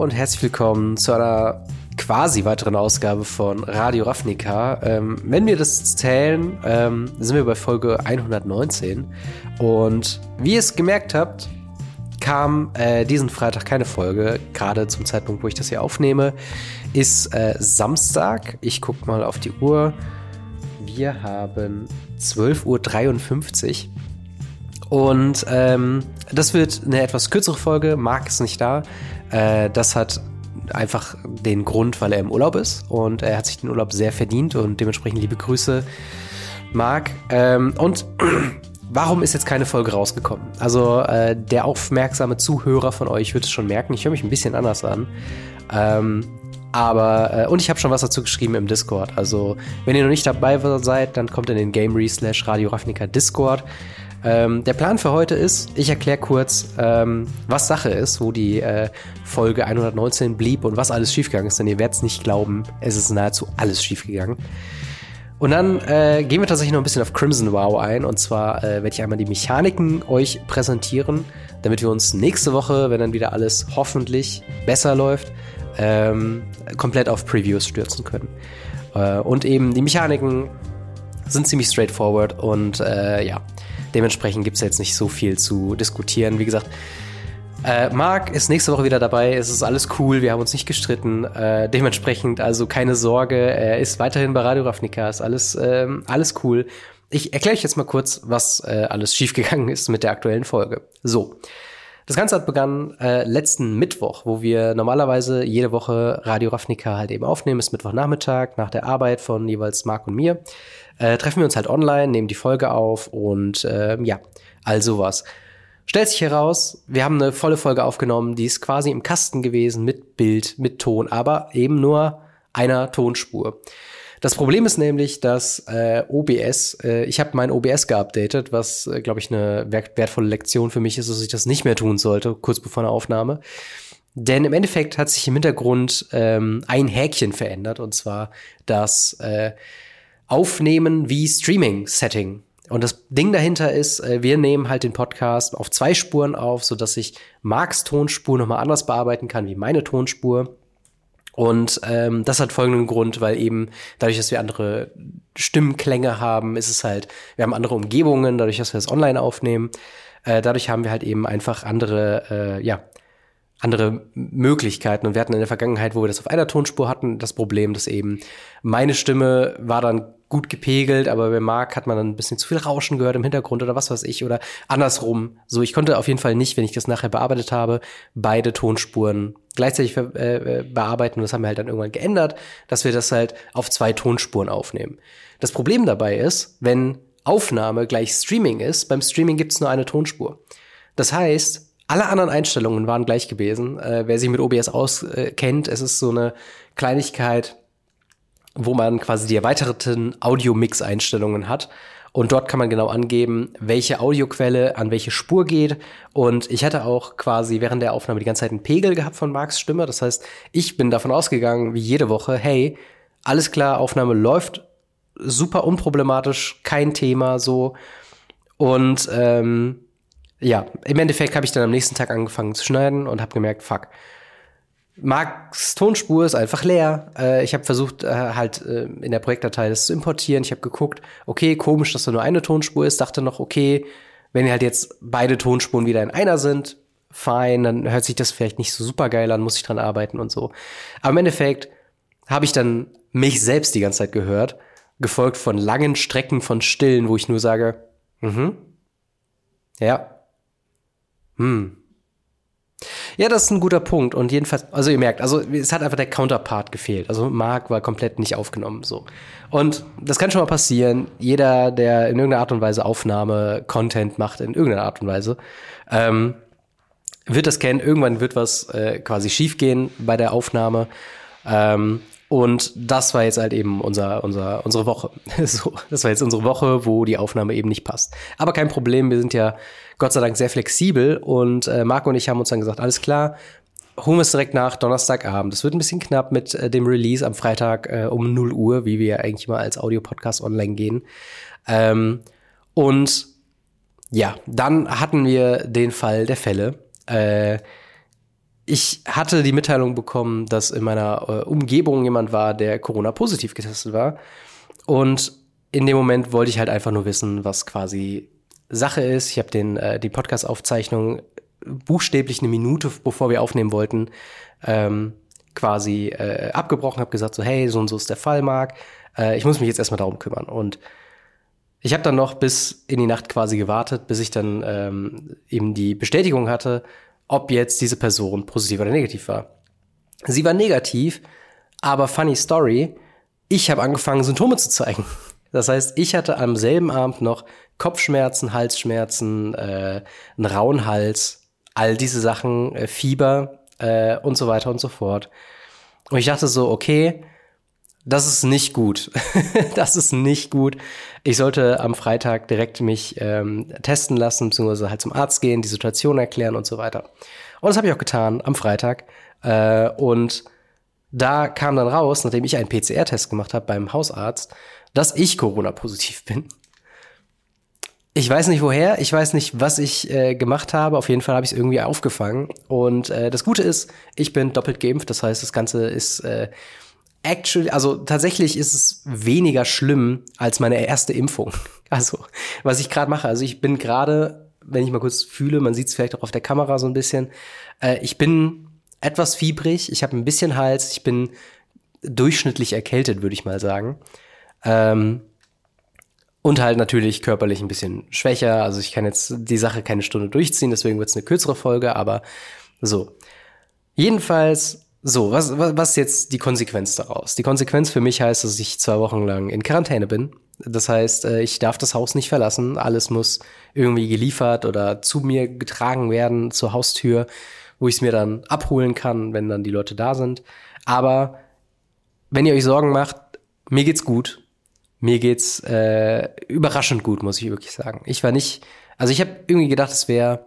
und herzlich willkommen zu einer quasi weiteren Ausgabe von Radio Ravnica. Ähm, wenn wir das zählen, ähm, sind wir bei Folge 119. Und wie ihr es gemerkt habt, kam äh, diesen Freitag keine Folge. Gerade zum Zeitpunkt, wo ich das hier aufnehme, ist äh, Samstag. Ich gucke mal auf die Uhr. Wir haben 12.53 Uhr. Und ähm, das wird eine etwas kürzere Folge. Marc ist nicht da. Äh, das hat einfach den Grund, weil er im Urlaub ist und er hat sich den Urlaub sehr verdient und dementsprechend liebe Grüße, Marc. Ähm, und warum ist jetzt keine Folge rausgekommen? Also äh, der aufmerksame Zuhörer von euch wird es schon merken, ich höre mich ein bisschen anders an. Ähm, aber, äh, und ich habe schon was dazu geschrieben im Discord. Also, wenn ihr noch nicht dabei seid, dann kommt in den Gamery slash Radio Ravnica Discord. Ähm, der Plan für heute ist, ich erkläre kurz, ähm, was Sache ist, wo die äh, Folge 119 blieb und was alles schiefgegangen ist, denn ihr werdet es nicht glauben, es ist nahezu alles schiefgegangen. Und dann äh, gehen wir tatsächlich noch ein bisschen auf Crimson Wow ein. Und zwar äh, werde ich einmal die Mechaniken euch präsentieren, damit wir uns nächste Woche, wenn dann wieder alles hoffentlich besser läuft, ähm, komplett auf Previews stürzen können. Äh, und eben die Mechaniken sind ziemlich straightforward und äh, ja, Dementsprechend gibt es jetzt nicht so viel zu diskutieren. Wie gesagt, äh, Marc ist nächste Woche wieder dabei. Es ist alles cool. Wir haben uns nicht gestritten. Äh, dementsprechend also keine Sorge. Er ist weiterhin bei Radio Ravnica. Ist alles, äh, alles cool. Ich erkläre euch jetzt mal kurz, was äh, alles schiefgegangen ist mit der aktuellen Folge. So. Das Ganze hat begonnen äh, letzten Mittwoch, wo wir normalerweise jede Woche Radio Ravnica halt eben aufnehmen. Ist Mittwochnachmittag nach der Arbeit von jeweils Marc und mir äh, treffen wir uns halt online, nehmen die Folge auf und äh, ja, all sowas. Stellt sich heraus, wir haben eine volle Folge aufgenommen, die ist quasi im Kasten gewesen mit Bild, mit Ton, aber eben nur einer Tonspur. Das Problem ist nämlich, dass äh, OBS, äh, ich habe mein OBS geupdatet, was, äh, glaube ich, eine wertvolle Lektion für mich ist, dass ich das nicht mehr tun sollte, kurz bevor der Aufnahme. Denn im Endeffekt hat sich im Hintergrund ähm, ein Häkchen verändert, und zwar, dass äh, Aufnehmen wie Streaming-Setting. Und das Ding dahinter ist, äh, wir nehmen halt den Podcast auf zwei Spuren auf, so dass ich Marks Tonspur nochmal anders bearbeiten kann wie meine Tonspur. Und ähm, das hat folgenden Grund, weil eben dadurch, dass wir andere Stimmklänge haben, ist es halt, wir haben andere Umgebungen, dadurch, dass wir das online aufnehmen. Äh, dadurch haben wir halt eben einfach andere, äh, ja, andere Möglichkeiten. Und wir hatten in der Vergangenheit, wo wir das auf einer Tonspur hatten, das Problem, dass eben meine Stimme war dann gut gepegelt, aber bei Marc hat man dann ein bisschen zu viel Rauschen gehört im Hintergrund oder was weiß ich oder andersrum. So, ich konnte auf jeden Fall nicht, wenn ich das nachher bearbeitet habe, beide Tonspuren gleichzeitig äh, äh, bearbeiten. Und das haben wir halt dann irgendwann geändert, dass wir das halt auf zwei Tonspuren aufnehmen. Das Problem dabei ist, wenn Aufnahme gleich Streaming ist, beim Streaming gibt es nur eine Tonspur. Das heißt, alle anderen Einstellungen waren gleich gewesen. Äh, wer sich mit OBS auskennt, es ist so eine Kleinigkeit, wo man quasi die erweiterten Audio-Mix-Einstellungen hat. Und dort kann man genau angeben, welche Audioquelle an welche Spur geht. Und ich hatte auch quasi während der Aufnahme die ganze Zeit einen Pegel gehabt von Marks Stimme. Das heißt, ich bin davon ausgegangen, wie jede Woche, hey, alles klar, Aufnahme läuft super unproblematisch, kein Thema so. Und ähm, ja, im Endeffekt habe ich dann am nächsten Tag angefangen zu schneiden und habe gemerkt, fuck. Marks Tonspur ist einfach leer. Äh, ich habe versucht, äh, halt äh, in der Projektdatei das zu importieren. Ich habe geguckt, okay, komisch, dass da nur eine Tonspur ist. Dachte noch, okay, wenn halt jetzt beide Tonspuren wieder in einer sind, fein, dann hört sich das vielleicht nicht so super geil an, muss ich dran arbeiten und so. Aber im Endeffekt habe ich dann mich selbst die ganze Zeit gehört, gefolgt von langen Strecken von Stillen, wo ich nur sage, mhm, ja, hm. Ja, das ist ein guter Punkt. Und jedenfalls, also ihr merkt, also es hat einfach der Counterpart gefehlt. Also Mark war komplett nicht aufgenommen. so. Und das kann schon mal passieren. Jeder, der in irgendeiner Art und Weise Aufnahme, Content macht, in irgendeiner Art und Weise, ähm, wird das kennen. Irgendwann wird was äh, quasi schiefgehen bei der Aufnahme. Ähm, und das war jetzt halt eben unser, unser, unsere Woche. so, das war jetzt unsere Woche, wo die Aufnahme eben nicht passt. Aber kein Problem, wir sind ja Gott sei Dank sehr flexibel und äh, Marco und ich haben uns dann gesagt, alles klar, holen wir es direkt nach Donnerstagabend. Es wird ein bisschen knapp mit äh, dem Release am Freitag äh, um 0 Uhr, wie wir ja eigentlich mal als Audiopodcast online gehen. Ähm, und ja, dann hatten wir den Fall der Fälle. Äh, ich hatte die Mitteilung bekommen, dass in meiner äh, Umgebung jemand war, der Corona-positiv getestet war. Und in dem Moment wollte ich halt einfach nur wissen, was quasi Sache ist. Ich habe den äh, die Podcast-Aufzeichnung buchstäblich eine Minute, bevor wir aufnehmen wollten, ähm, quasi äh, abgebrochen, habe gesagt so, hey, so und so ist der Fall, Marc. Äh, ich muss mich jetzt erstmal darum kümmern. Und ich habe dann noch bis in die Nacht quasi gewartet, bis ich dann ähm, eben die Bestätigung hatte, ob jetzt diese Person positiv oder negativ war. Sie war negativ, aber funny story, ich habe angefangen, Symptome zu zeigen. Das heißt, ich hatte am selben Abend noch Kopfschmerzen, Halsschmerzen, äh, einen rauen Hals, all diese Sachen, äh, Fieber äh, und so weiter und so fort. Und ich dachte so, okay, das ist nicht gut. das ist nicht gut. Ich sollte am Freitag direkt mich ähm, testen lassen, beziehungsweise halt zum Arzt gehen, die Situation erklären und so weiter. Und das habe ich auch getan am Freitag. Äh, und da kam dann raus, nachdem ich einen PCR-Test gemacht habe beim Hausarzt, dass ich Corona-positiv bin. Ich weiß nicht woher, ich weiß nicht, was ich äh, gemacht habe. Auf jeden Fall habe ich es irgendwie aufgefangen. Und äh, das Gute ist, ich bin doppelt geimpft. Das heißt, das Ganze ist äh, actually, also tatsächlich ist es weniger schlimm als meine erste Impfung. Also, was ich gerade mache, also ich bin gerade, wenn ich mal kurz fühle, man sieht es vielleicht auch auf der Kamera so ein bisschen, äh, ich bin etwas fiebrig, ich habe ein bisschen Hals, ich bin durchschnittlich erkältet, würde ich mal sagen. Ähm, und halt natürlich körperlich ein bisschen schwächer. Also ich kann jetzt die Sache keine Stunde durchziehen, deswegen wird es eine kürzere Folge, aber so. Jedenfalls so, was, was, ist jetzt die Konsequenz daraus? Die Konsequenz für mich heißt, dass ich zwei Wochen lang in Quarantäne bin. Das heißt, äh, ich darf das Haus nicht verlassen. Alles muss irgendwie geliefert oder zu mir getragen werden zur Haustür, wo ich es mir dann abholen kann, wenn dann die Leute da sind. Aber wenn ihr euch Sorgen macht, mir geht's gut. Mir geht's äh, überraschend gut, muss ich wirklich sagen. Ich war nicht, also ich habe irgendwie gedacht, es wäre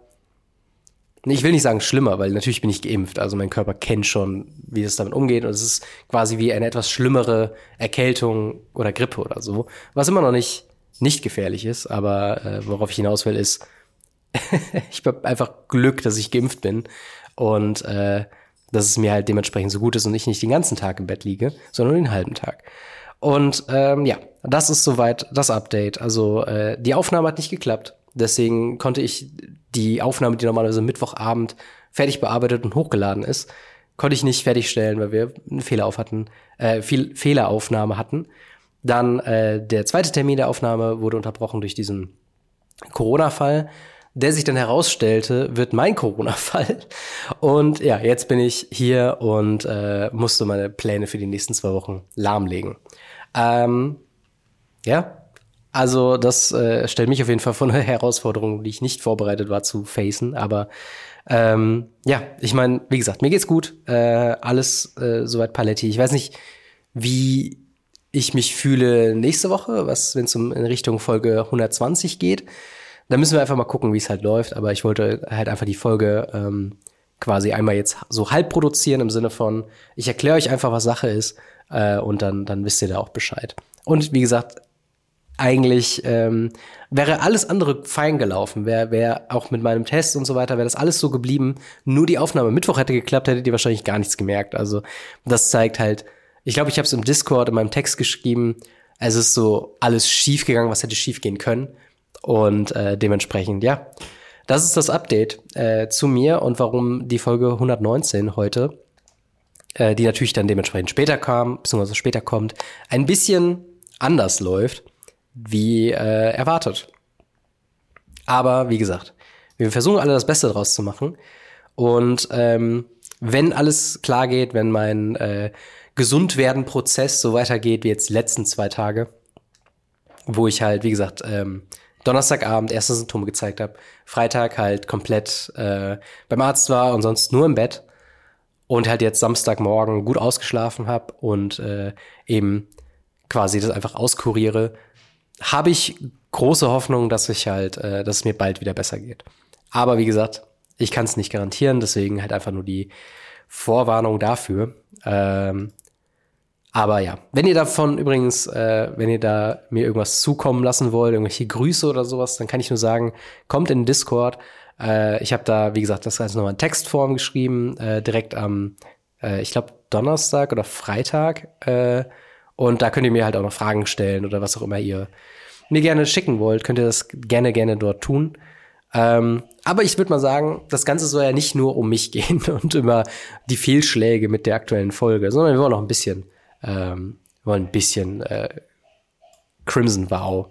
ich will nicht sagen schlimmer, weil natürlich bin ich geimpft. Also mein Körper kennt schon, wie es damit umgeht. Und es ist quasi wie eine etwas schlimmere Erkältung oder Grippe oder so. Was immer noch nicht, nicht gefährlich ist. Aber äh, worauf ich hinaus will, ist, ich habe einfach Glück, dass ich geimpft bin. Und äh, dass es mir halt dementsprechend so gut ist und ich nicht den ganzen Tag im Bett liege, sondern den halben Tag. Und ähm, ja, das ist soweit das Update. Also äh, die Aufnahme hat nicht geklappt. Deswegen konnte ich die Aufnahme, die normalerweise Mittwochabend fertig bearbeitet und hochgeladen ist, konnte ich nicht fertigstellen, weil wir einen Fehler auf hatten, äh, viel Fehleraufnahme hatten. Dann äh, der zweite Termin der Aufnahme wurde unterbrochen durch diesen Corona-Fall, der sich dann herausstellte, wird mein Corona-Fall. Und ja, jetzt bin ich hier und äh, musste meine Pläne für die nächsten zwei Wochen lahmlegen. Ähm, ja, also das äh, stellt mich auf jeden Fall vor eine Herausforderung, die ich nicht vorbereitet war zu facen. Aber ähm, ja, ich meine, wie gesagt, mir geht's gut. Äh, alles äh, soweit paletti. Ich weiß nicht, wie ich mich fühle nächste Woche, was wenn es um in Richtung Folge 120 geht. Da müssen wir einfach mal gucken, wie es halt läuft. Aber ich wollte halt einfach die Folge ähm, quasi einmal jetzt so halb produzieren im Sinne von, ich erkläre euch einfach, was Sache ist äh, und dann, dann wisst ihr da auch Bescheid. Und wie gesagt, eigentlich ähm, wäre alles andere fein gelaufen, wäre wär auch mit meinem Test und so weiter, wäre das alles so geblieben. Nur die Aufnahme Mittwoch hätte geklappt, hättet ihr wahrscheinlich gar nichts gemerkt. Also das zeigt halt, ich glaube, ich habe es im Discord in meinem Text geschrieben, es ist so alles schief gegangen, was hätte schief gehen können. Und äh, dementsprechend, ja, das ist das Update äh, zu mir und warum die Folge 119 heute, äh, die natürlich dann dementsprechend später kam, beziehungsweise später kommt, ein bisschen anders läuft wie äh, erwartet. Aber wie gesagt, wir versuchen alle das Beste draus zu machen. Und ähm, wenn alles klar geht, wenn mein äh, Gesundwerden-Prozess so weitergeht wie jetzt die letzten zwei Tage, wo ich halt, wie gesagt, ähm, Donnerstagabend erste Symptome gezeigt habe, Freitag halt komplett äh, beim Arzt war und sonst nur im Bett und halt jetzt Samstagmorgen gut ausgeschlafen habe und äh, eben quasi das einfach auskuriere, habe ich große Hoffnung, dass ich halt, äh, dass es mir bald wieder besser geht. Aber wie gesagt, ich kann es nicht garantieren, deswegen halt einfach nur die Vorwarnung dafür. Ähm, aber ja, wenn ihr davon übrigens, äh, wenn ihr da mir irgendwas zukommen lassen wollt, irgendwelche Grüße oder sowas, dann kann ich nur sagen, kommt in Discord. Äh, ich habe da, wie gesagt, das Ganze nochmal in Textform geschrieben, äh, direkt am, äh, ich glaube, Donnerstag oder Freitag. Und da könnt ihr mir halt auch noch Fragen stellen oder was auch immer ihr mir gerne schicken wollt, könnt ihr das gerne, gerne dort tun. Ähm, aber ich würde mal sagen, das Ganze soll ja nicht nur um mich gehen und immer die Fehlschläge mit der aktuellen Folge, sondern wir wollen noch ein bisschen, ähm, wollen ein bisschen äh, Crimson Vow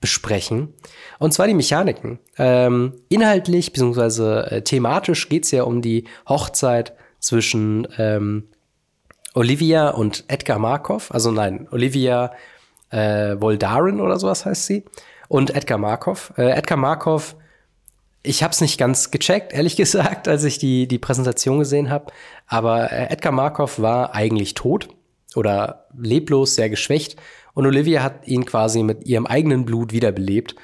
besprechen. Und zwar die Mechaniken. Ähm, inhaltlich bzw. Äh, thematisch geht's ja um die Hochzeit zwischen ähm, Olivia und Edgar Markov. Also nein, Olivia äh, oder sowas heißt sie. Und Edgar Markov. Äh, Edgar Markov ich habe es nicht ganz gecheckt, ehrlich gesagt, als ich die, die Präsentation gesehen habe. Aber äh, Edgar Markov war eigentlich tot oder leblos, sehr geschwächt. Und Olivia hat ihn quasi mit ihrem eigenen Blut wiederbelebt.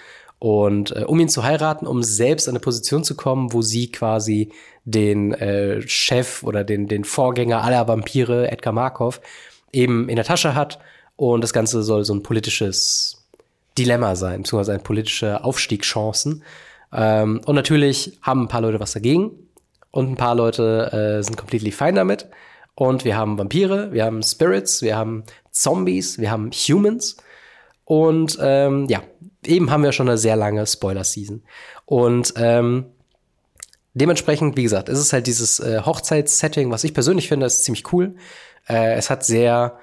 Und äh, um ihn zu heiraten, um selbst an eine Position zu kommen, wo sie quasi den äh, Chef oder den, den Vorgänger aller Vampire, Edgar Markov, eben in der Tasche hat. Und das Ganze soll so ein politisches Dilemma sein, beziehungsweise eine politische Aufstiegschancen. Ähm, und natürlich haben ein paar Leute was dagegen und ein paar Leute äh, sind completely fine damit. Und wir haben Vampire, wir haben Spirits, wir haben Zombies, wir haben Humans. Und ähm, ja, eben haben wir schon eine sehr lange Spoiler-Season. Und ähm, dementsprechend, wie gesagt, ist es halt dieses äh, Hochzeitssetting, was ich persönlich finde, ist ziemlich cool. Äh, es hat sehr,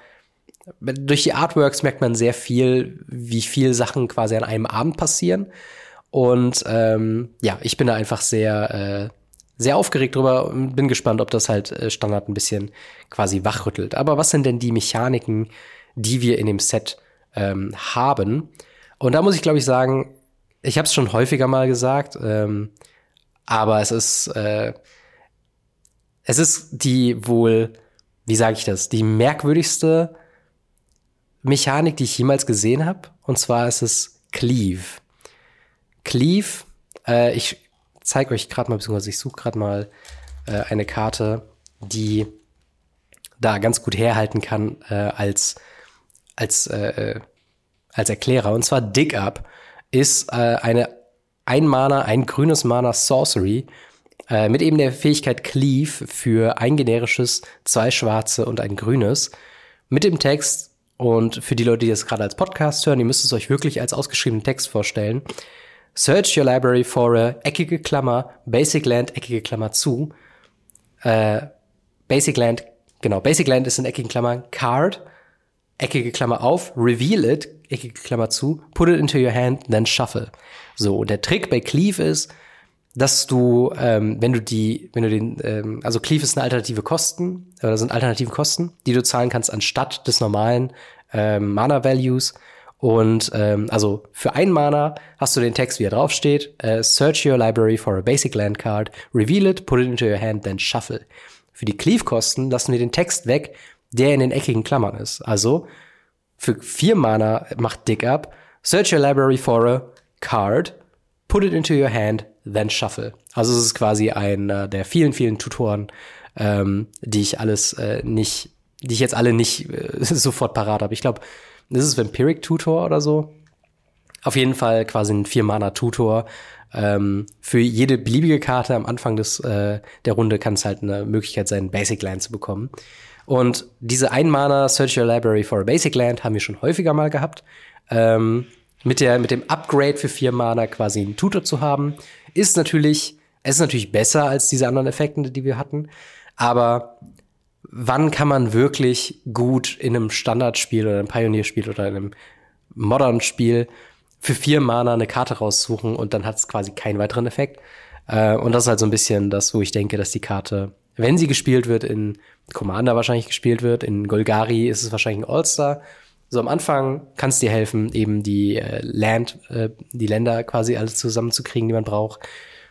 durch die Artworks merkt man sehr viel, wie viel Sachen quasi an einem Abend passieren. Und ähm, ja, ich bin da einfach sehr, äh, sehr aufgeregt drüber und bin gespannt, ob das halt äh, Standard ein bisschen quasi wachrüttelt. Aber was sind denn die Mechaniken, die wir in dem Set ähm, haben? Und da muss ich, glaube ich, sagen, ich habe es schon häufiger mal gesagt, ähm, aber es ist, äh, es ist die wohl, wie sage ich das, die merkwürdigste Mechanik, die ich jemals gesehen habe. Und zwar ist es Cleave. Cleave, äh, ich zeige euch gerade mal, beziehungsweise ich suche gerade mal äh, eine Karte, die da ganz gut herhalten kann äh, als, als, äh, äh als Erklärer. Und zwar Dig Up ist äh, eine ein Mana, ein grünes Mana Sorcery äh, mit eben der Fähigkeit Cleave für ein generisches, zwei schwarze und ein grünes. Mit dem Text und für die Leute, die das gerade als Podcast hören, ihr müsst es euch wirklich als ausgeschriebenen Text vorstellen. Search your library for a eckige Klammer, Basic Land, eckige Klammer zu. Äh, Basic Land, genau, Basic Land ist in eckigen Klammern, Card, eckige Klammer auf, reveal it, eckige Klammer zu, put it into your hand, then shuffle. So, und der Trick bei Cleave ist, dass du, ähm, wenn du die, wenn du den, ähm, also Cleave ist eine alternative Kosten, oder sind alternative Kosten, die du zahlen kannst anstatt des normalen ähm, Mana Values. Und ähm, also für ein Mana hast du den Text, wie er draufsteht. Uh, search your library for a basic land card, reveal it, put it into your hand, then shuffle. Für die Cleave-Kosten lassen wir den Text weg, der in den eckigen Klammern ist. Also für vier Mana macht Dig Up, search your library for a card, put it into your hand, then shuffle. Also es ist quasi einer der vielen, vielen Tutoren, ähm, die ich alles äh, nicht, die ich jetzt alle nicht äh, sofort parat habe. Ich glaube, das ist Vampiric Tutor oder so. Auf jeden Fall quasi ein Vier-Mana-Tutor. Ähm, für jede beliebige Karte am Anfang des, äh, der Runde kann es halt eine Möglichkeit sein, Basic Land zu bekommen. Und diese Ein-Mana Search Your Library for a Basic Land haben wir schon häufiger mal gehabt. Ähm, mit, der, mit dem Upgrade für vier Mana quasi einen Tutor zu haben, ist natürlich, es ist natürlich besser als diese anderen Effekte, die wir hatten. Aber wann kann man wirklich gut in einem Standardspiel oder einem Pionierspiel oder in einem modernen Spiel für vier Mana eine Karte raussuchen und dann hat es quasi keinen weiteren Effekt. Äh, und das ist halt so ein bisschen das, wo ich denke, dass die Karte, wenn sie gespielt wird, in Commander wahrscheinlich gespielt wird, in Golgari ist es wahrscheinlich ein All-Star. So am Anfang kann es dir helfen, eben die äh, Land, äh, die Länder quasi alles zusammenzukriegen, die man braucht.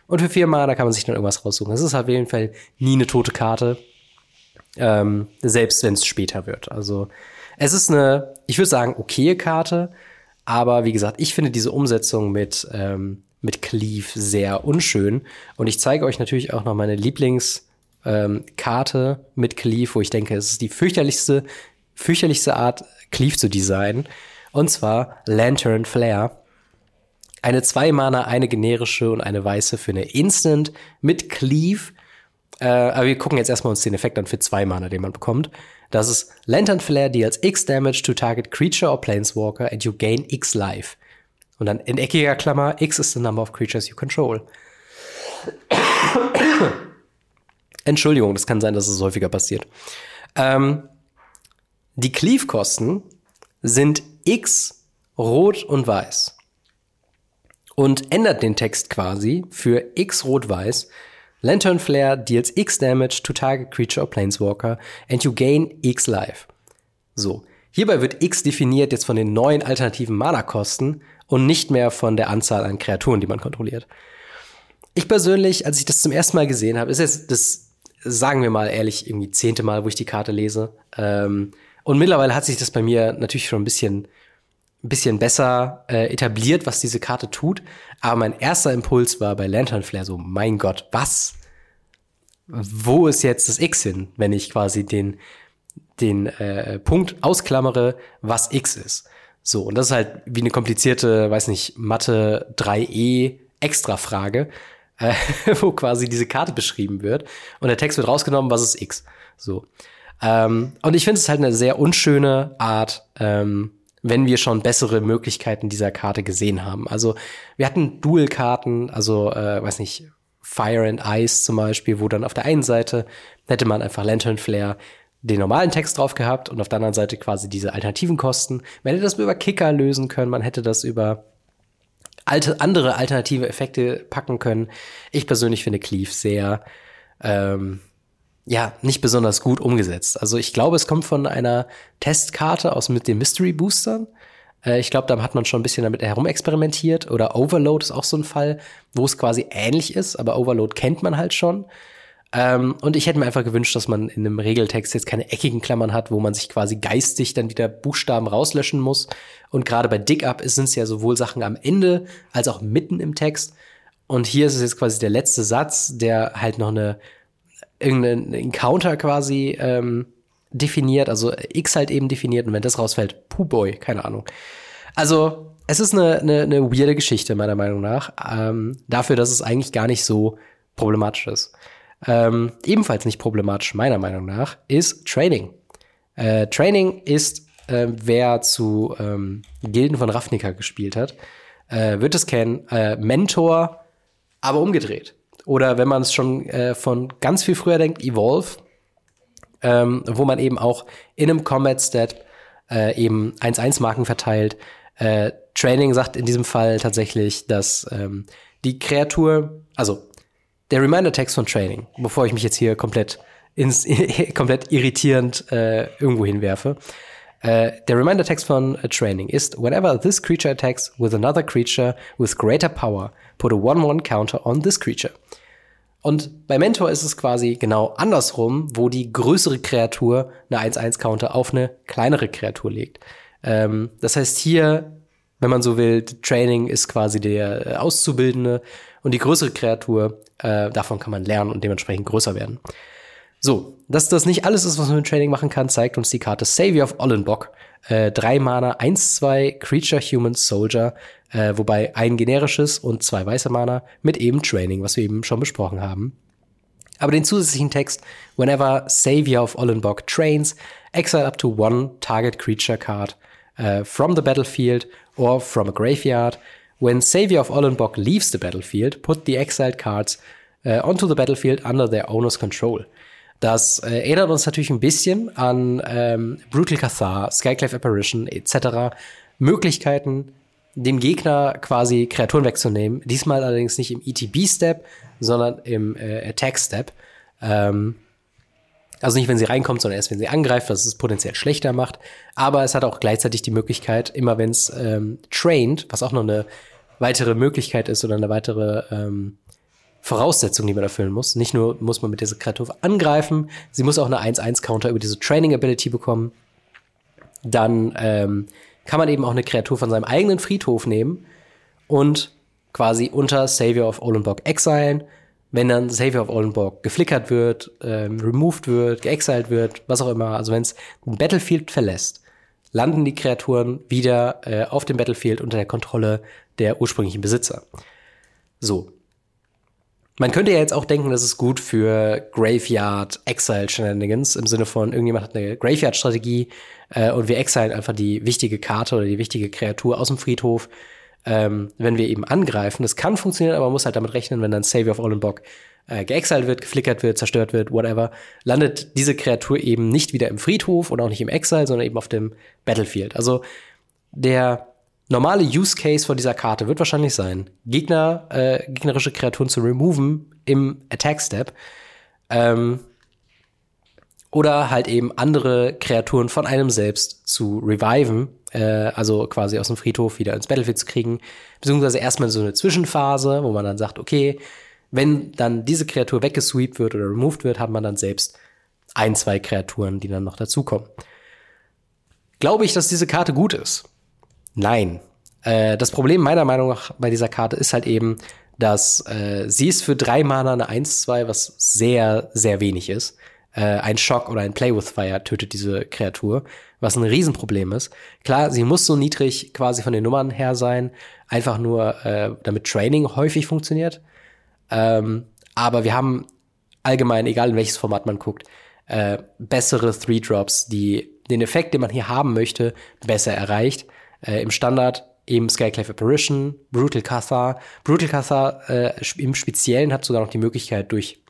Und für vier Mana kann man sich dann irgendwas raussuchen. Das ist auf jeden Fall nie eine tote Karte. Ähm, selbst wenn es später wird. Also es ist eine, ich würde sagen, okaye Karte, aber wie gesagt, ich finde diese Umsetzung mit, ähm, mit Cleave sehr unschön. Und ich zeige euch natürlich auch noch meine Lieblingskarte ähm, mit Cleave, wo ich denke, es ist die fürchterlichste, fürchterlichste Art, Cleave zu designen. Und zwar Lantern Flare. Eine 2 Mana, eine generische und eine weiße für eine Instant mit Cleave. Äh, aber wir gucken jetzt erstmal uns den Effekt an für 2 Mana, den man bekommt. Das ist Lantern Flare deals X Damage to target creature or planeswalker and you gain X Life. Und dann in eckiger Klammer, X is the number of creatures you control. Entschuldigung, das kann sein, dass es häufiger passiert. Ähm, die Cleave-Kosten sind X, Rot und Weiß. Und ändert den Text quasi für X, Rot, Weiß. Lantern Flare deals X damage to target creature or planeswalker and you gain X life. So. Hierbei wird X definiert jetzt von den neuen alternativen Mana-Kosten und nicht mehr von der Anzahl an Kreaturen, die man kontrolliert. Ich persönlich, als ich das zum ersten Mal gesehen habe, ist jetzt das, sagen wir mal ehrlich, irgendwie zehnte Mal, wo ich die Karte lese. Ähm, und mittlerweile hat sich das bei mir natürlich schon ein bisschen, bisschen besser äh, etabliert, was diese Karte tut. Aber mein erster Impuls war bei Lantern Flare so, mein Gott, was? Wo ist jetzt das X hin, wenn ich quasi den, den äh, Punkt ausklammere, was X ist? So, und das ist halt wie eine komplizierte, weiß nicht, Mathe 3e Extra-Frage, äh, wo quasi diese Karte beschrieben wird und der Text wird rausgenommen, was ist X? So. Ähm, und ich finde es halt eine sehr unschöne Art, ähm, wenn wir schon bessere Möglichkeiten dieser Karte gesehen haben. Also wir hatten Dual-Karten, also äh, weiß nicht, Fire and Ice zum Beispiel, wo dann auf der einen Seite hätte man einfach Lantern Flare den normalen Text drauf gehabt und auf der anderen Seite quasi diese alternativen Kosten. Man hätte das über Kicker lösen können, man hätte das über alte, andere alternative Effekte packen können. Ich persönlich finde Cleave sehr, ähm, ja, nicht besonders gut umgesetzt. Also ich glaube, es kommt von einer Testkarte aus mit den Mystery Boostern. Äh, ich glaube, da hat man schon ein bisschen damit herumexperimentiert. Oder Overload ist auch so ein Fall, wo es quasi ähnlich ist, aber Overload kennt man halt schon. Ähm, und ich hätte mir einfach gewünscht, dass man in einem Regeltext jetzt keine eckigen Klammern hat, wo man sich quasi geistig dann wieder Buchstaben rauslöschen muss. Und gerade bei Dig Up sind es ja sowohl Sachen am Ende als auch mitten im Text. Und hier ist es jetzt quasi der letzte Satz, der halt noch eine irgendeinen Encounter quasi ähm, definiert, also X halt eben definiert. Und wenn das rausfällt, puh boy, keine Ahnung. Also es ist eine, eine, eine weirde Geschichte meiner Meinung nach. Ähm, dafür, dass es eigentlich gar nicht so problematisch ist. Ähm, ebenfalls nicht problematisch, meiner Meinung nach, ist Training. Äh, Training ist, äh, wer zu ähm, Gilden von Ravnica gespielt hat, äh, wird es kennen, äh, Mentor, aber umgedreht. Oder wenn man es schon äh, von ganz viel früher denkt, Evolve, ähm, wo man eben auch in einem Combat-Stat äh, eben 1-1-Marken verteilt. Training sagt in diesem Fall tatsächlich, dass ähm, die Kreatur, also der Reminder-Text von Training, bevor ich mich jetzt hier komplett ins komplett irritierend äh, irgendwo hinwerfe. Äh, der Reminder-Text von äh, Training ist Whenever this creature attacks with another creature with greater power, put a 1-1 counter on this creature. Und bei Mentor ist es quasi genau andersrum, wo die größere Kreatur eine 1-1-Counter auf eine kleinere Kreatur legt. Ähm, das heißt hier, wenn man so will, Training ist quasi der äh, Auszubildende und die größere Kreatur, äh, davon kann man lernen und dementsprechend größer werden. So, dass das nicht alles ist, was man mit Training machen kann, zeigt uns die Karte Savior of Ollenbock. Äh, drei Mana, eins, zwei Creature, Human, Soldier, äh, wobei ein generisches und zwei weiße Mana mit eben Training, was wir eben schon besprochen haben. Aber den zusätzlichen Text, whenever Savior of Ollenbock trains, exile up to one target creature card uh, from the battlefield or from a graveyard When Savior of Ollenbock leaves the battlefield, put the exiled cards uh, onto the battlefield under their owner's control. Das äh, erinnert uns natürlich ein bisschen an ähm, Brutal Cathar, Skyclave Apparition etc. Möglichkeiten, dem Gegner quasi Kreaturen wegzunehmen. Diesmal allerdings nicht im ETB-Step, sondern im äh, Attack-Step. Ähm, also nicht, wenn sie reinkommt, sondern erst, wenn sie angreift, was es potenziell schlechter macht. Aber es hat auch gleichzeitig die Möglichkeit, immer wenn es ähm, trained, was auch noch eine weitere Möglichkeit ist oder eine weitere ähm, Voraussetzung, die man erfüllen muss. Nicht nur muss man mit dieser Kreatur angreifen, sie muss auch eine 1-1-Counter über diese Training Ability bekommen. Dann ähm, kann man eben auch eine Kreatur von seinem eigenen Friedhof nehmen und quasi unter Savior of Olenbock exilen wenn dann Savior of Oldenburg geflickert wird, ähm, removed wird, geexiled wird, was auch immer, also wenn es ein Battlefield verlässt, landen die Kreaturen wieder äh, auf dem Battlefield unter der Kontrolle der ursprünglichen Besitzer. So. Man könnte ja jetzt auch denken, das ist gut für Graveyard Exile Shenanigans im Sinne von irgendjemand hat eine Graveyard Strategie äh, und wir exilen einfach die wichtige Karte oder die wichtige Kreatur aus dem Friedhof, ähm, wenn wir eben angreifen. Das kann funktionieren, aber man muss halt damit rechnen, wenn dann Savior of Ollenbock äh, geexiled wird, geflickert wird, zerstört wird, whatever, landet diese Kreatur eben nicht wieder im Friedhof und auch nicht im Exile, sondern eben auf dem Battlefield. Also der normale Use Case von dieser Karte wird wahrscheinlich sein, Gegner, äh, gegnerische Kreaturen zu removen im Attack Step. Ähm, oder halt eben andere Kreaturen von einem selbst zu reviven, äh, also quasi aus dem Friedhof wieder ins Battlefield zu kriegen, beziehungsweise erstmal so eine Zwischenphase, wo man dann sagt, okay, wenn dann diese Kreatur weggesweept wird oder removed wird, hat man dann selbst ein, zwei Kreaturen, die dann noch dazukommen. Glaube ich, dass diese Karte gut ist? Nein. Äh, das Problem meiner Meinung nach bei dieser Karte ist halt eben, dass äh, sie ist für drei Mana eine 1-2, was sehr, sehr wenig ist. Äh, ein Schock oder ein Play with Fire tötet diese Kreatur, was ein Riesenproblem ist. Klar, sie muss so niedrig quasi von den Nummern her sein, einfach nur, äh, damit Training häufig funktioniert. Ähm, aber wir haben allgemein, egal in welches Format man guckt, äh, bessere Three Drops, die den Effekt, den man hier haben möchte, besser erreicht. Äh, Im Standard eben Skyclave Apparition, Brutal Cathar. Brutal Cathar äh, im Speziellen hat sogar noch die Möglichkeit, durch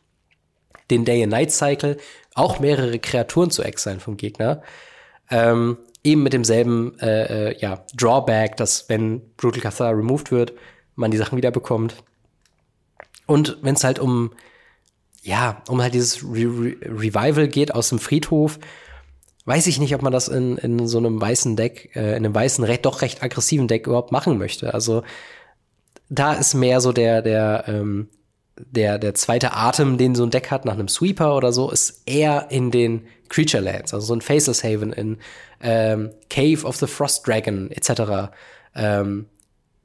den Day-and-Night-Cycle auch mehrere Kreaturen zu exilen vom Gegner. Ähm, eben mit demselben äh, äh, ja, Drawback, dass wenn Brutal Cathar removed wird, man die Sachen wieder bekommt. Und wenn es halt um, ja, um halt dieses Re Re Revival geht aus dem Friedhof, weiß ich nicht, ob man das in, in so einem weißen Deck, äh, in einem weißen, recht, doch recht aggressiven Deck überhaupt machen möchte. Also da ist mehr so der, der, ähm, der, der zweite Atem, den so ein Deck hat nach einem Sweeper oder so, ist eher in den Creature Lands, also so ein Faceless Haven in ähm, Cave of the Frost Dragon etc. Ähm,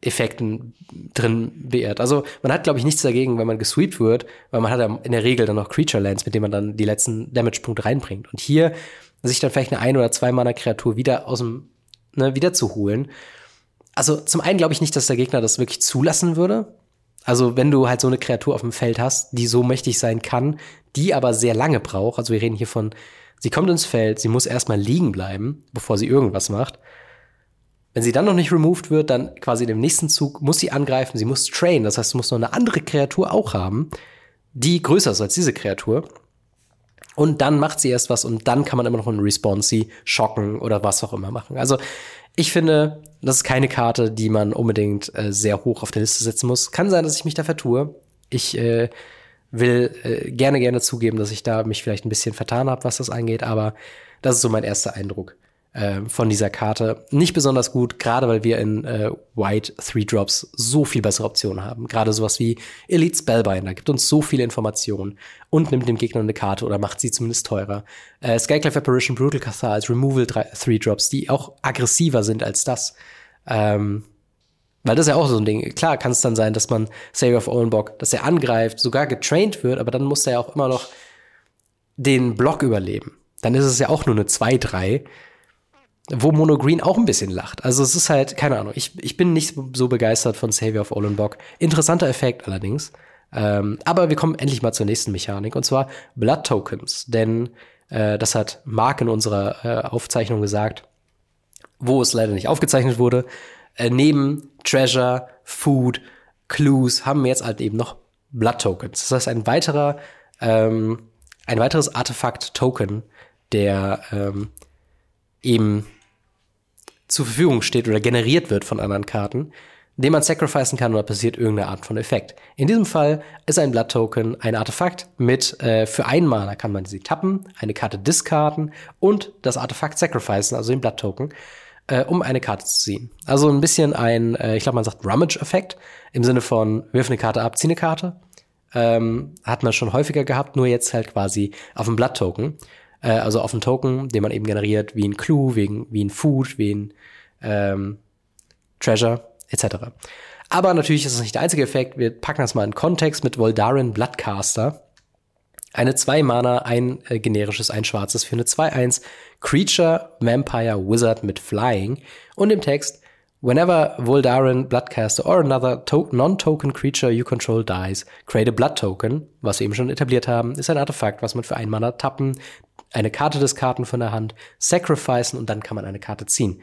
Effekten drin beehrt. Also man hat, glaube ich, nichts dagegen, wenn man gesweept wird, weil man hat ja in der Regel dann noch Creature Lands, mit denen man dann die letzten Damage-Punkte reinbringt. Und hier sich dann vielleicht eine ein- oder zwei Mana-Kreatur wieder aus dem, ne, wieder zu holen. Also zum einen glaube ich nicht, dass der Gegner das wirklich zulassen würde. Also wenn du halt so eine Kreatur auf dem Feld hast, die so mächtig sein kann, die aber sehr lange braucht. Also wir reden hier von, sie kommt ins Feld, sie muss erstmal liegen bleiben, bevor sie irgendwas macht. Wenn sie dann noch nicht removed wird, dann quasi in dem nächsten Zug muss sie angreifen, sie muss trainen. Das heißt, du musst noch eine andere Kreatur auch haben, die größer ist als diese Kreatur. Und dann macht sie erst was und dann kann man immer noch einen Response schocken oder was auch immer machen. Also ich finde, das ist keine Karte, die man unbedingt äh, sehr hoch auf der Liste setzen muss. Kann sein, dass ich mich da vertue. Ich äh, will äh, gerne, gerne zugeben, dass ich da mich vielleicht ein bisschen vertan habe, was das angeht, aber das ist so mein erster Eindruck äh, von dieser Karte. Nicht besonders gut, gerade weil wir in äh, White Three Drops so viel bessere Optionen haben. Gerade sowas wie Elite Spellbinder gibt uns so viele Informationen und nimmt dem Gegner eine Karte oder macht sie zumindest teurer. Äh, Skyclave Apparition, Brutal Cathar als Removal Three Drops, die auch aggressiver sind als das. Ähm, weil das ist ja auch so ein Ding. Klar kann es dann sein, dass man Savior of Owenbock, dass er angreift, sogar getraint wird, aber dann muss er ja auch immer noch den Block überleben. Dann ist es ja auch nur eine 2-3 wo Mono Green auch ein bisschen lacht. Also es ist halt, keine Ahnung, ich, ich bin nicht so begeistert von Savior of Olenbock. Interessanter Effekt allerdings. Ähm, aber wir kommen endlich mal zur nächsten Mechanik, und zwar Blood Tokens. Denn äh, das hat Mark in unserer äh, Aufzeichnung gesagt, wo es leider nicht aufgezeichnet wurde. Äh, neben Treasure, Food, Clues haben wir jetzt halt eben noch Blood Tokens. Das heißt, ein weiterer, ähm, ein weiteres Artefakt-Token, der ähm, eben zur Verfügung steht oder generiert wird von anderen Karten, den man sacrificen kann oder passiert irgendeine Art von Effekt. In diesem Fall ist ein Blood Token ein Artefakt mit äh, für einen Mana kann man sie tappen, eine Karte discarden und das Artefakt sacrificen, also den Blood Token, äh, um eine Karte zu ziehen. Also ein bisschen ein, äh, ich glaube man sagt Rummage-Effekt im Sinne von wirf eine Karte ab, zieh eine Karte. Ähm, hat man schon häufiger gehabt, nur jetzt halt quasi auf dem Blood Token äh, also auf einen Token, den man eben generiert, wie ein Clue, wie, wie ein Food, wie ein ähm, Treasure, etc. Aber natürlich ist es nicht der einzige Effekt. Wir packen das mal in Kontext mit Voldaren Bloodcaster. Eine 2 Mana, ein äh, generisches, ein schwarzes für eine 2-1 Creature Vampire Wizard mit Flying und im Text Whenever Voldaren, Bloodcaster or another to non-token creature you control dies, create a Blood Token, was wir eben schon etabliert haben, ist ein Artefakt, was man für einen Mana tappen, eine Karte des Karten von der Hand, sacrificen und dann kann man eine Karte ziehen.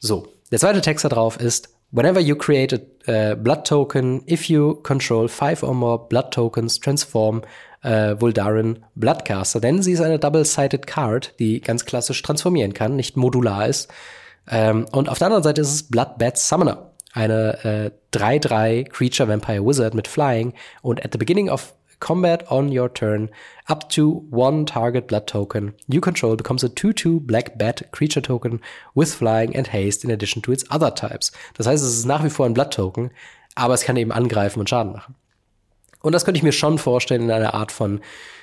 So, der zweite Text da drauf ist, Whenever you create a uh, blood token, if you control five or more blood tokens, transform uh, Voldaren Bloodcaster. Denn sie ist eine Double-Sided Card, die ganz klassisch transformieren kann, nicht modular ist. Ähm, und auf der anderen Seite ist es Bloodbat Summoner. Eine äh, 3-3 Creature Vampire Wizard mit Flying. Und at the beginning of combat on your turn, up to one target blood token you control becomes a 2-2 black bat creature token with flying and haste in addition to its other types. Das heißt, es ist nach wie vor ein Blood Token, aber es kann eben angreifen und Schaden machen. Und das könnte ich mir schon vorstellen in einer Art von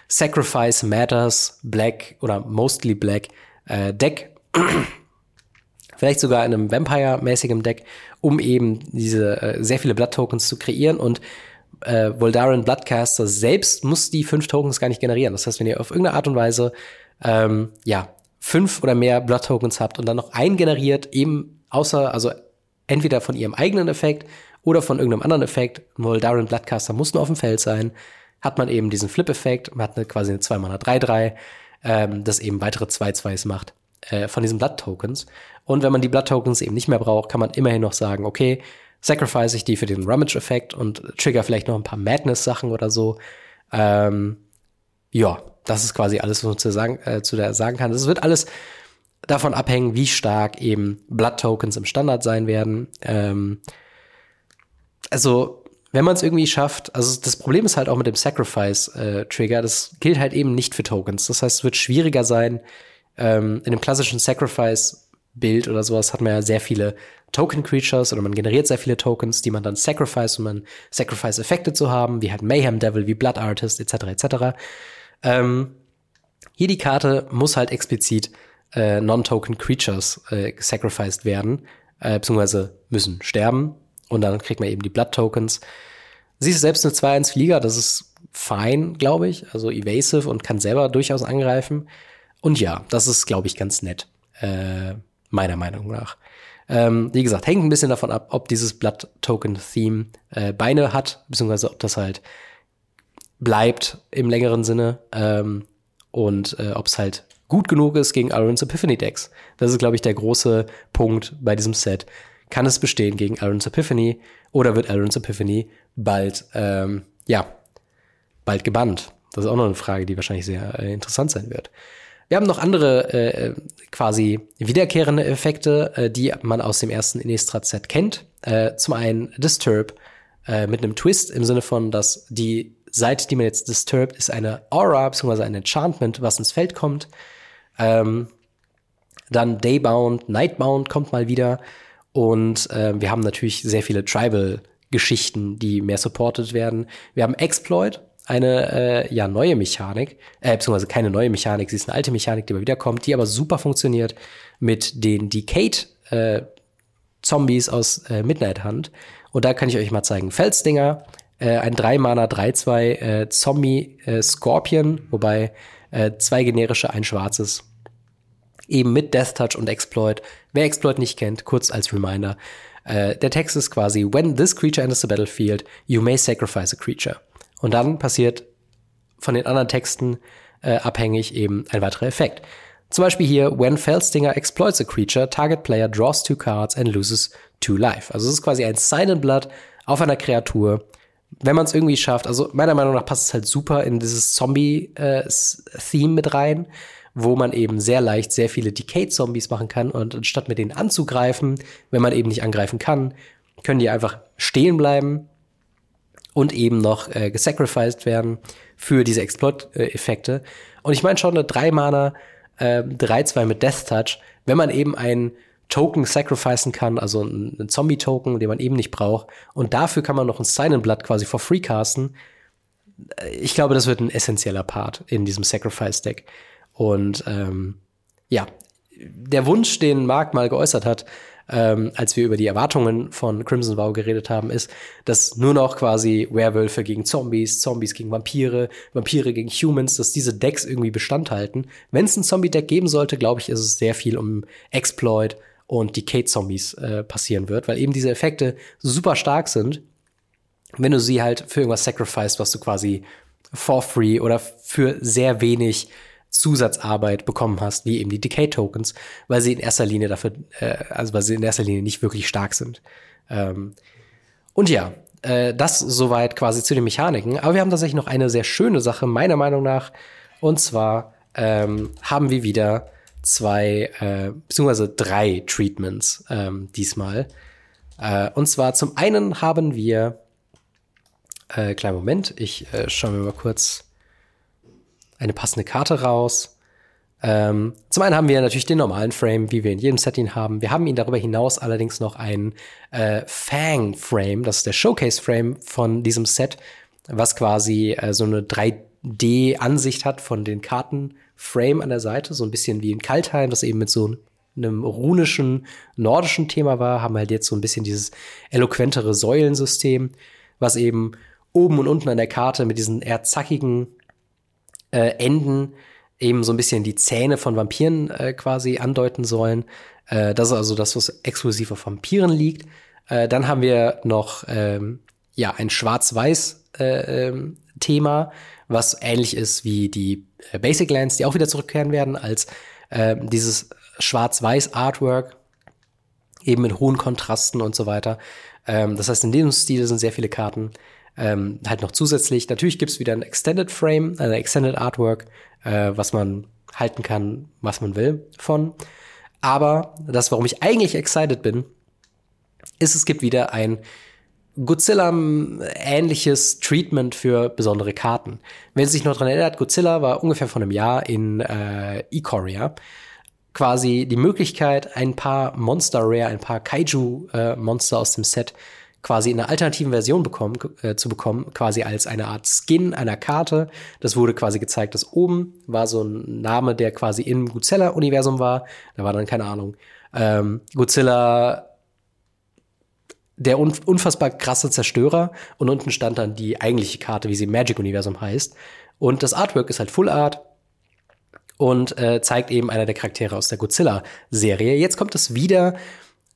Sacrifice Matters Black oder Mostly Black äh, Deck. Vielleicht sogar in einem Vampire-mäßigen Deck, um eben diese äh, sehr viele Blood Tokens zu kreieren und äh, Voldaren Bloodcaster selbst muss die fünf Tokens gar nicht generieren. Das heißt, wenn ihr auf irgendeine Art und Weise ähm, ja fünf oder mehr Blood Tokens habt und dann noch einen generiert, eben außer also entweder von ihrem eigenen Effekt oder von irgendeinem anderen Effekt, Voldaren Bloodcaster muss nur auf dem Feld sein, hat man eben diesen Flip-Effekt, man hat eine, quasi eine 2 Mana 3-3, ähm, das eben weitere 2-2s macht äh, von diesen Blood Tokens. Und wenn man die Blood Tokens eben nicht mehr braucht, kann man immerhin noch sagen, okay, sacrifice ich die für den Rummage-Effekt und trigger vielleicht noch ein paar Madness-Sachen oder so. Ähm, ja, das ist quasi alles, was man zu, sagen, äh, zu der sagen kann. Es wird alles davon abhängen, wie stark eben Blood-Tokens im Standard sein werden. Ähm, also, wenn man es irgendwie schafft, also das Problem ist halt auch mit dem Sacrifice-Trigger, äh, das gilt halt eben nicht für Tokens. Das heißt, es wird schwieriger sein, ähm, in dem klassischen Sacrifice-Bild oder sowas hat man ja sehr viele Token Creatures oder man generiert sehr viele Tokens, die man dann sacrifice, um dann Sacrifice-Effekte zu haben, wie halt Mayhem Devil, wie Blood Artist, etc. etc. Ähm, hier die Karte muss halt explizit äh, Non-Token Creatures äh, sacrificed werden, äh, beziehungsweise müssen sterben und dann kriegt man eben die Blood Tokens. Sie ist selbst eine 2-1 Flieger, das ist fein, glaube ich, also evasive und kann selber durchaus angreifen. Und ja, das ist, glaube ich, ganz nett, äh, meiner Meinung nach. Ähm, wie gesagt, hängt ein bisschen davon ab, ob dieses Blood-Token-Theme äh, Beine hat, beziehungsweise ob das halt bleibt im längeren Sinne ähm, und äh, ob es halt gut genug ist gegen Aaron's Epiphany Decks. Das ist, glaube ich, der große Punkt bei diesem Set. Kann es bestehen gegen Aaron's Epiphany oder wird Aaron's Epiphany bald, ähm, ja, bald gebannt? Das ist auch noch eine Frage, die wahrscheinlich sehr äh, interessant sein wird. Wir haben noch andere äh, quasi wiederkehrende Effekte, äh, die man aus dem ersten Innistrad-Set kennt. Äh, zum einen Disturb äh, mit einem Twist im Sinne von, dass die Seite, die man jetzt disturbt, ist eine Aura bzw. ein Enchantment, was ins Feld kommt. Ähm, dann Daybound, Nightbound kommt mal wieder. Und äh, wir haben natürlich sehr viele Tribal-Geschichten, die mehr supported werden. Wir haben Exploit, eine äh, ja neue Mechanik, äh, beziehungsweise keine neue Mechanik, sie ist eine alte Mechanik, die immer wieder kommt, die aber super funktioniert mit den Decayed äh, Zombies aus äh, Midnight Hunt. Und da kann ich euch mal zeigen. Felsdinger, äh, ein 3-Mana 3-2 äh, Zombie äh, Scorpion, wobei äh, zwei generische, ein schwarzes. Eben mit Death Touch und Exploit. Wer Exploit nicht kennt, kurz als Reminder. Äh, der Text ist quasi, when this creature enters the battlefield, you may sacrifice a creature. Und dann passiert von den anderen Texten äh, abhängig eben ein weiterer Effekt. Zum Beispiel hier, when Felstinger exploits a creature, target player draws two cards and loses two life. Also es ist quasi ein Silent Blood auf einer Kreatur. Wenn man es irgendwie schafft, also meiner Meinung nach passt es halt super in dieses Zombie-Theme äh, mit rein, wo man eben sehr leicht sehr viele Decayed-Zombies machen kann und anstatt mit denen anzugreifen, wenn man eben nicht angreifen kann, können die einfach stehen bleiben und eben noch äh, gesacrificed werden für diese Exploit-Effekte. Und ich meine schon eine 3-Mana äh, 3-2 mit Death Touch, wenn man eben einen Token sacrificen kann, also einen Zombie-Token, den man eben nicht braucht. Und dafür kann man noch ein Silent Blood quasi for free casten. Äh, ich glaube, das wird ein essentieller Part in diesem Sacrifice-Deck. Und ähm, ja, der Wunsch, den Mark mal geäußert hat, ähm, als wir über die Erwartungen von Crimson Vow geredet haben, ist, dass nur noch quasi Werwölfe gegen Zombies, Zombies gegen Vampire, Vampire gegen Humans, dass diese Decks irgendwie Bestand halten. Wenn es ein Zombie-Deck geben sollte, glaube ich, ist es sehr viel um Exploit und Decay-Zombies äh, passieren wird, weil eben diese Effekte super stark sind, wenn du sie halt für irgendwas sacrificed, was du quasi for free oder für sehr wenig Zusatzarbeit bekommen hast, wie eben die Decay-Tokens, weil sie in erster Linie dafür, äh, also weil sie in erster Linie nicht wirklich stark sind. Ähm, und ja, äh, das soweit quasi zu den Mechaniken. Aber wir haben tatsächlich noch eine sehr schöne Sache, meiner Meinung nach. Und zwar ähm, haben wir wieder zwei, äh, beziehungsweise drei Treatments ähm, diesmal. Äh, und zwar zum einen haben wir, äh, kleinen Moment, ich äh, schaue mir mal kurz eine passende Karte raus. Ähm, zum einen haben wir natürlich den normalen Frame, wie wir in jedem Setting haben. Wir haben ihn darüber hinaus allerdings noch einen äh, Fang-Frame, das ist der Showcase-Frame von diesem Set, was quasi äh, so eine 3D-Ansicht hat von den Karten-Frame an der Seite, so ein bisschen wie in Kaltheim, das eben mit so einem runischen, nordischen Thema war, haben halt jetzt so ein bisschen dieses eloquentere Säulensystem, was eben oben und unten an der Karte mit diesen eher zackigen äh, Enden eben so ein bisschen die Zähne von Vampiren äh, quasi andeuten sollen. Äh, das ist also das, was exklusiv auf Vampiren liegt. Äh, dann haben wir noch ähm, ja ein Schwarz-Weiß äh, ähm, Thema, was ähnlich ist wie die äh, Basic Lands, die auch wieder zurückkehren werden als äh, dieses Schwarz-Weiß Artwork eben mit hohen Kontrasten und so weiter. Ähm, das heißt, in diesem Stil sind sehr viele Karten. Ähm, halt noch zusätzlich. Natürlich gibt's wieder ein Extended Frame, eine Extended Artwork, äh, was man halten kann, was man will von. Aber das, warum ich eigentlich excited bin, ist, es gibt wieder ein Godzilla-ähnliches Treatment für besondere Karten. Wenn Sie sich noch dran erinnert, Godzilla war ungefähr vor einem Jahr in äh, Ikoria. Quasi die Möglichkeit, ein paar Monster Rare, ein paar Kaiju-Monster äh, aus dem Set quasi in einer alternativen Version bekommen, äh, zu bekommen, quasi als eine Art Skin einer Karte. Das wurde quasi gezeigt, dass oben war so ein Name, der quasi im Godzilla-Universum war. Da war dann, keine Ahnung, ähm, Godzilla der un unfassbar krasse Zerstörer und unten stand dann die eigentliche Karte, wie sie im Magic-Universum heißt. Und das Artwork ist halt Full Art und äh, zeigt eben einer der Charaktere aus der Godzilla-Serie. Jetzt kommt es wieder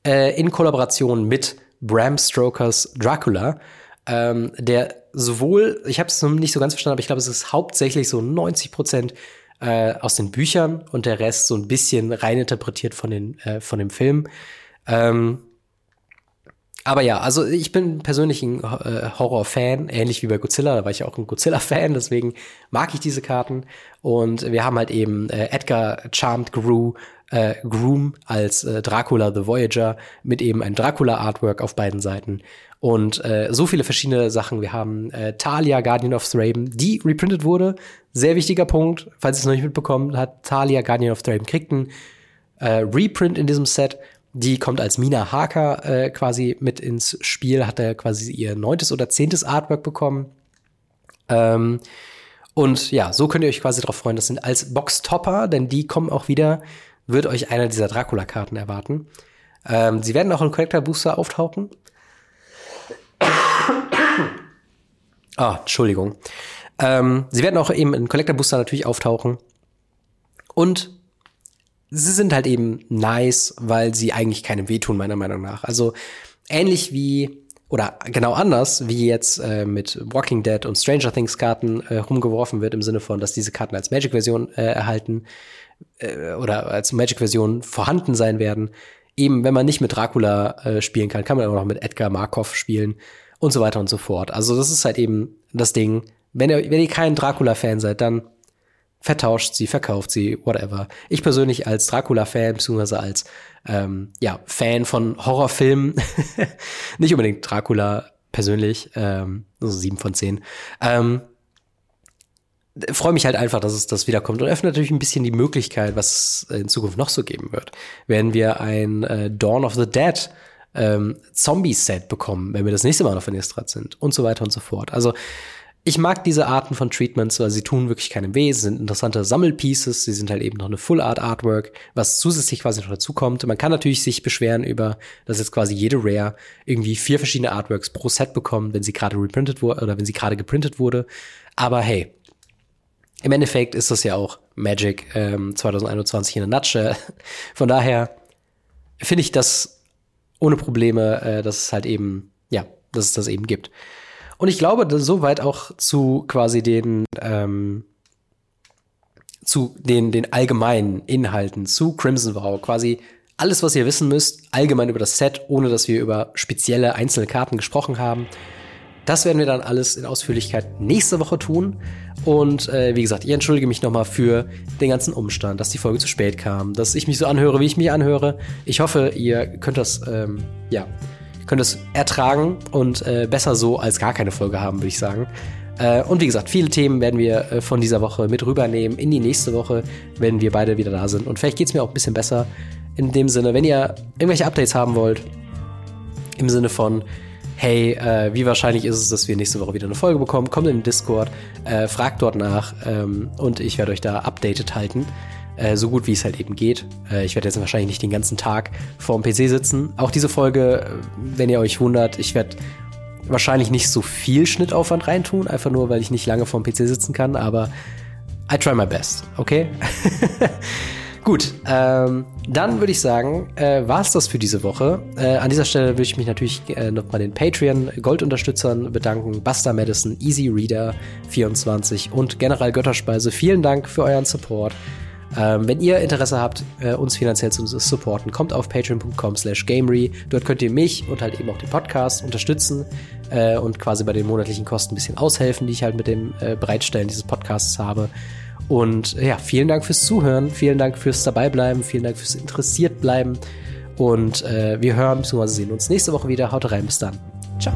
äh, in Kollaboration mit Bram Stokers Dracula, ähm, der sowohl, ich habe es nicht so ganz verstanden, aber ich glaube, es ist hauptsächlich so 90 Prozent äh, aus den Büchern und der Rest so ein bisschen reininterpretiert von, den, äh, von dem Film. Ähm, aber ja, also ich bin persönlich ein äh, Horror-Fan, ähnlich wie bei Godzilla, da war ich auch ein Godzilla-Fan, deswegen mag ich diese Karten. Und wir haben halt eben äh, Edgar Charmed Gru, äh, Groom als äh, Dracula the Voyager mit eben ein Dracula-Artwork auf beiden Seiten. Und äh, so viele verschiedene Sachen. Wir haben äh, Talia, Guardian of Thraben, die reprintet wurde. Sehr wichtiger Punkt, falls ihr es noch nicht mitbekommen hat, Talia, Guardian of Thraben kriegt einen äh, Reprint in diesem Set. Die kommt als Mina Harker äh, quasi mit ins Spiel, hat er quasi ihr neuntes oder zehntes Artwork bekommen. Ähm, und ja, so könnt ihr euch quasi darauf freuen. Das sind als Box-Topper, denn die kommen auch wieder, wird euch einer dieser Dracula-Karten erwarten. Ähm, sie werden auch in Collector Booster auftauchen. Ah, Entschuldigung. Ähm, sie werden auch eben in Collector Booster natürlich auftauchen. Und sie sind halt eben nice, weil sie eigentlich keinem wehtun, meiner Meinung nach. Also ähnlich wie oder genau anders, wie jetzt äh, mit Walking Dead und Stranger Things Karten äh, rumgeworfen wird, im Sinne von, dass diese Karten als Magic-Version äh, erhalten äh, oder als Magic-Version vorhanden sein werden. Eben, wenn man nicht mit Dracula äh, spielen kann, kann man auch noch mit Edgar Markov spielen und so weiter und so fort. Also das ist halt eben das Ding. Wenn ihr, wenn ihr kein Dracula-Fan seid, dann vertauscht sie, verkauft sie, whatever. Ich persönlich als Dracula-Fan, beziehungsweise als ähm, ja, Fan von Horrorfilmen, nicht unbedingt Dracula persönlich, ähm, also sieben von zehn, ähm, freue mich halt einfach, dass es das wiederkommt und öffnet natürlich ein bisschen die Möglichkeit, was es in Zukunft noch so geben wird. Wenn wir ein äh, Dawn of the Dead ähm, Zombie-Set bekommen, wenn wir das nächste Mal auf Innistrad sind und so weiter und so fort. Also ich mag diese Arten von Treatments, weil sie tun wirklich keinem weh. Sie sind interessante Sammelpieces. Sie sind halt eben noch eine Full Art Artwork, was zusätzlich quasi noch dazu kommt. Man kann natürlich sich beschweren über, dass jetzt quasi jede Rare irgendwie vier verschiedene Artworks pro Set bekommt, wenn sie gerade reprintet wurde oder wenn sie gerade geprintet wurde. Aber hey, im Endeffekt ist das ja auch Magic ähm, 2021 in a nutshell. Von daher finde ich das ohne Probleme, äh, dass es halt eben, ja, dass es das eben gibt. Und ich glaube, soweit auch zu quasi den, ähm, zu den, den allgemeinen Inhalten zu Crimson Vow, quasi alles, was ihr wissen müsst, allgemein über das Set, ohne dass wir über spezielle einzelne Karten gesprochen haben. Das werden wir dann alles in Ausführlichkeit nächste Woche tun. Und äh, wie gesagt, ich entschuldige mich nochmal für den ganzen Umstand, dass die Folge zu spät kam, dass ich mich so anhöre, wie ich mich anhöre. Ich hoffe, ihr könnt das, ähm, ja, könnt es ertragen und äh, besser so als gar keine Folge haben, würde ich sagen. Äh, und wie gesagt, viele Themen werden wir äh, von dieser Woche mit rübernehmen in die nächste Woche, wenn wir beide wieder da sind. Und vielleicht geht's mir auch ein bisschen besser in dem Sinne, wenn ihr irgendwelche Updates haben wollt, im Sinne von, hey, äh, wie wahrscheinlich ist es, dass wir nächste Woche wieder eine Folge bekommen? Kommt in den Discord, äh, fragt dort nach ähm, und ich werde euch da updated halten. Äh, so gut wie es halt eben geht. Äh, ich werde jetzt wahrscheinlich nicht den ganzen Tag vorm PC sitzen. Auch diese Folge, äh, wenn ihr euch wundert, ich werde wahrscheinlich nicht so viel Schnittaufwand reintun, einfach nur, weil ich nicht lange vorm PC sitzen kann, aber I try my best, okay? Gut, ähm, dann würde ich sagen, äh, war es das für diese Woche. Äh, an dieser Stelle würde ich mich natürlich äh, noch bei den Patreon-Goldunterstützern bedanken. Buster Madison, Easy Reader 24 und General Götterspeise. Vielen Dank für euren Support. Ähm, wenn ihr Interesse habt, äh, uns finanziell zu supporten, kommt auf patreon.com slash gamery. Dort könnt ihr mich und halt eben auch den Podcast unterstützen äh, und quasi bei den monatlichen Kosten ein bisschen aushelfen, die ich halt mit dem äh, Bereitstellen dieses Podcasts habe. Und ja, vielen Dank fürs Zuhören, vielen Dank fürs Dabeibleiben, vielen Dank fürs Interessiertbleiben. Und äh, wir hören bzw. sehen uns nächste Woche wieder. Haut rein, bis dann. Ciao.